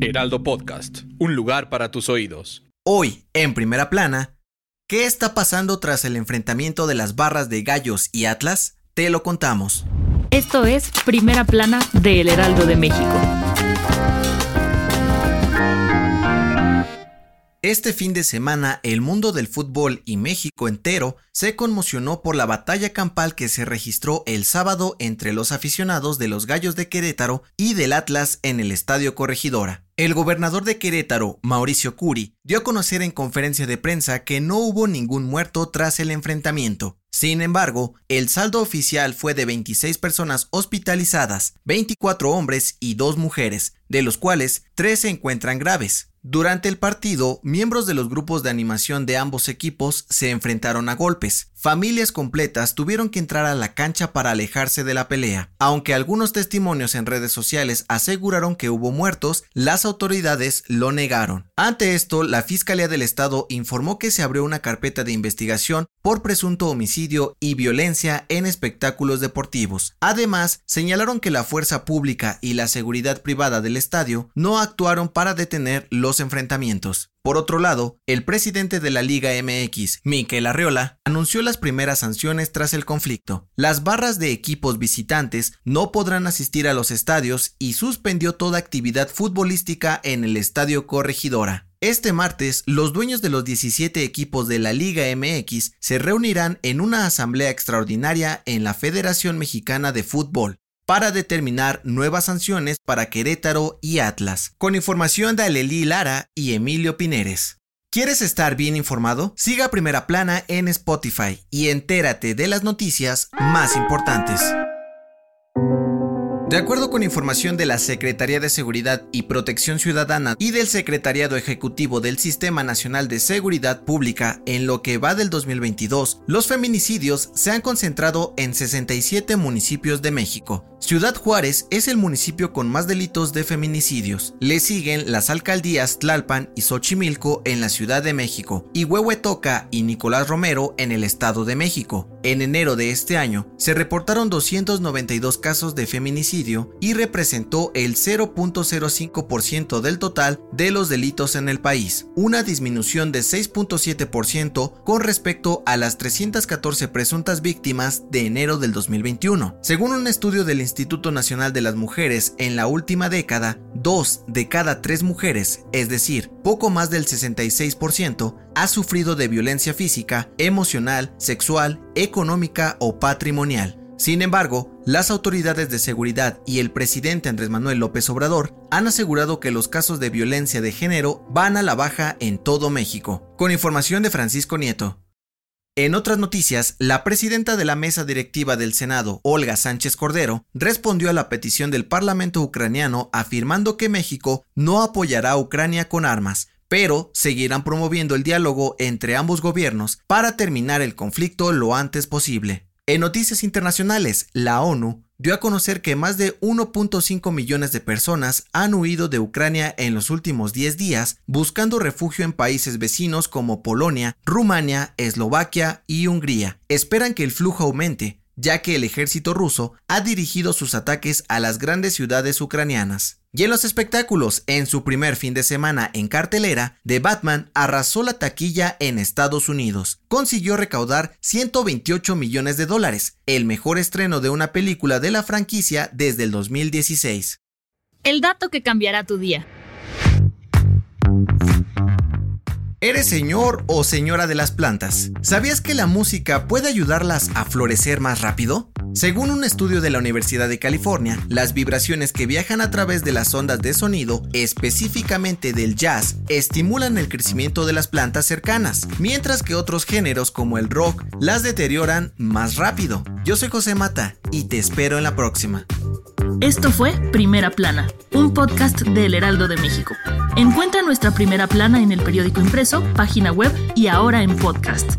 Heraldo Podcast, un lugar para tus oídos. Hoy, en primera plana, ¿qué está pasando tras el enfrentamiento de las barras de Gallos y Atlas? Te lo contamos. Esto es Primera Plana de El Heraldo de México. Este fin de semana el mundo del fútbol y México entero se conmocionó por la batalla campal que se registró el sábado entre los aficionados de los Gallos de Querétaro y del Atlas en el Estadio Corregidora. El gobernador de Querétaro, Mauricio Curi, dio a conocer en conferencia de prensa que no hubo ningún muerto tras el enfrentamiento. Sin embargo, el saldo oficial fue de 26 personas hospitalizadas, 24 hombres y 2 mujeres, de los cuales 3 se encuentran graves. Durante el partido, miembros de los grupos de animación de ambos equipos se enfrentaron a golpes. Familias completas tuvieron que entrar a la cancha para alejarse de la pelea. Aunque algunos testimonios en redes sociales aseguraron que hubo muertos, las autoridades lo negaron. Ante esto, la Fiscalía del Estado informó que se abrió una carpeta de investigación por presunto homicidio y violencia en espectáculos deportivos. Además, señalaron que la fuerza pública y la seguridad privada del estadio no actuaron para detener los enfrentamientos. Por otro lado, el presidente de la Liga MX, Miquel Arreola, anunció las primeras sanciones tras el conflicto. Las barras de equipos visitantes no podrán asistir a los estadios y suspendió toda actividad futbolística en el Estadio Corregidora. Este martes, los dueños de los 17 equipos de la Liga MX se reunirán en una asamblea extraordinaria en la Federación Mexicana de Fútbol para determinar nuevas sanciones para Querétaro y Atlas, con información de Alelí Lara y Emilio Pineres. ¿Quieres estar bien informado? Siga Primera Plana en Spotify y entérate de las noticias más importantes. De acuerdo con información de la Secretaría de Seguridad y Protección Ciudadana y del Secretariado Ejecutivo del Sistema Nacional de Seguridad Pública, en lo que va del 2022, los feminicidios se han concentrado en 67 municipios de México. Ciudad Juárez es el municipio con más delitos de feminicidios. Le siguen las alcaldías Tlalpan y Xochimilco en la Ciudad de México y Huehuetoca y Nicolás Romero en el Estado de México. En enero de este año se reportaron 292 casos de feminicidio y representó el 0.05% del total de los delitos en el país, una disminución de 6.7% con respecto a las 314 presuntas víctimas de enero del 2021. Según un estudio del Instituto Nacional de las Mujeres, en la última década, dos de cada tres mujeres, es decir, poco más del 66%, ha sufrido de violencia física, emocional, sexual, económica o patrimonial. Sin embargo, las autoridades de seguridad y el presidente Andrés Manuel López Obrador han asegurado que los casos de violencia de género van a la baja en todo México. Con información de Francisco Nieto. En otras noticias, la presidenta de la mesa directiva del Senado, Olga Sánchez Cordero, respondió a la petición del Parlamento ucraniano afirmando que México no apoyará a Ucrania con armas, pero seguirán promoviendo el diálogo entre ambos gobiernos para terminar el conflicto lo antes posible. En noticias internacionales, la ONU dio a conocer que más de 1.5 millones de personas han huido de Ucrania en los últimos 10 días buscando refugio en países vecinos como Polonia, Rumania, Eslovaquia y Hungría. Esperan que el flujo aumente, ya que el ejército ruso ha dirigido sus ataques a las grandes ciudades ucranianas. Y en los espectáculos, en su primer fin de semana en cartelera, The Batman arrasó la taquilla en Estados Unidos. Consiguió recaudar 128 millones de dólares, el mejor estreno de una película de la franquicia desde el 2016. El dato que cambiará tu día. ¿Eres señor o señora de las plantas? ¿Sabías que la música puede ayudarlas a florecer más rápido? Según un estudio de la Universidad de California, las vibraciones que viajan a través de las ondas de sonido, específicamente del jazz, estimulan el crecimiento de las plantas cercanas, mientras que otros géneros como el rock las deterioran más rápido. Yo soy José Mata y te espero en la próxima. Esto fue Primera Plana, un podcast del Heraldo de México. Encuentra nuestra Primera Plana en el periódico impreso, página web y ahora en podcast.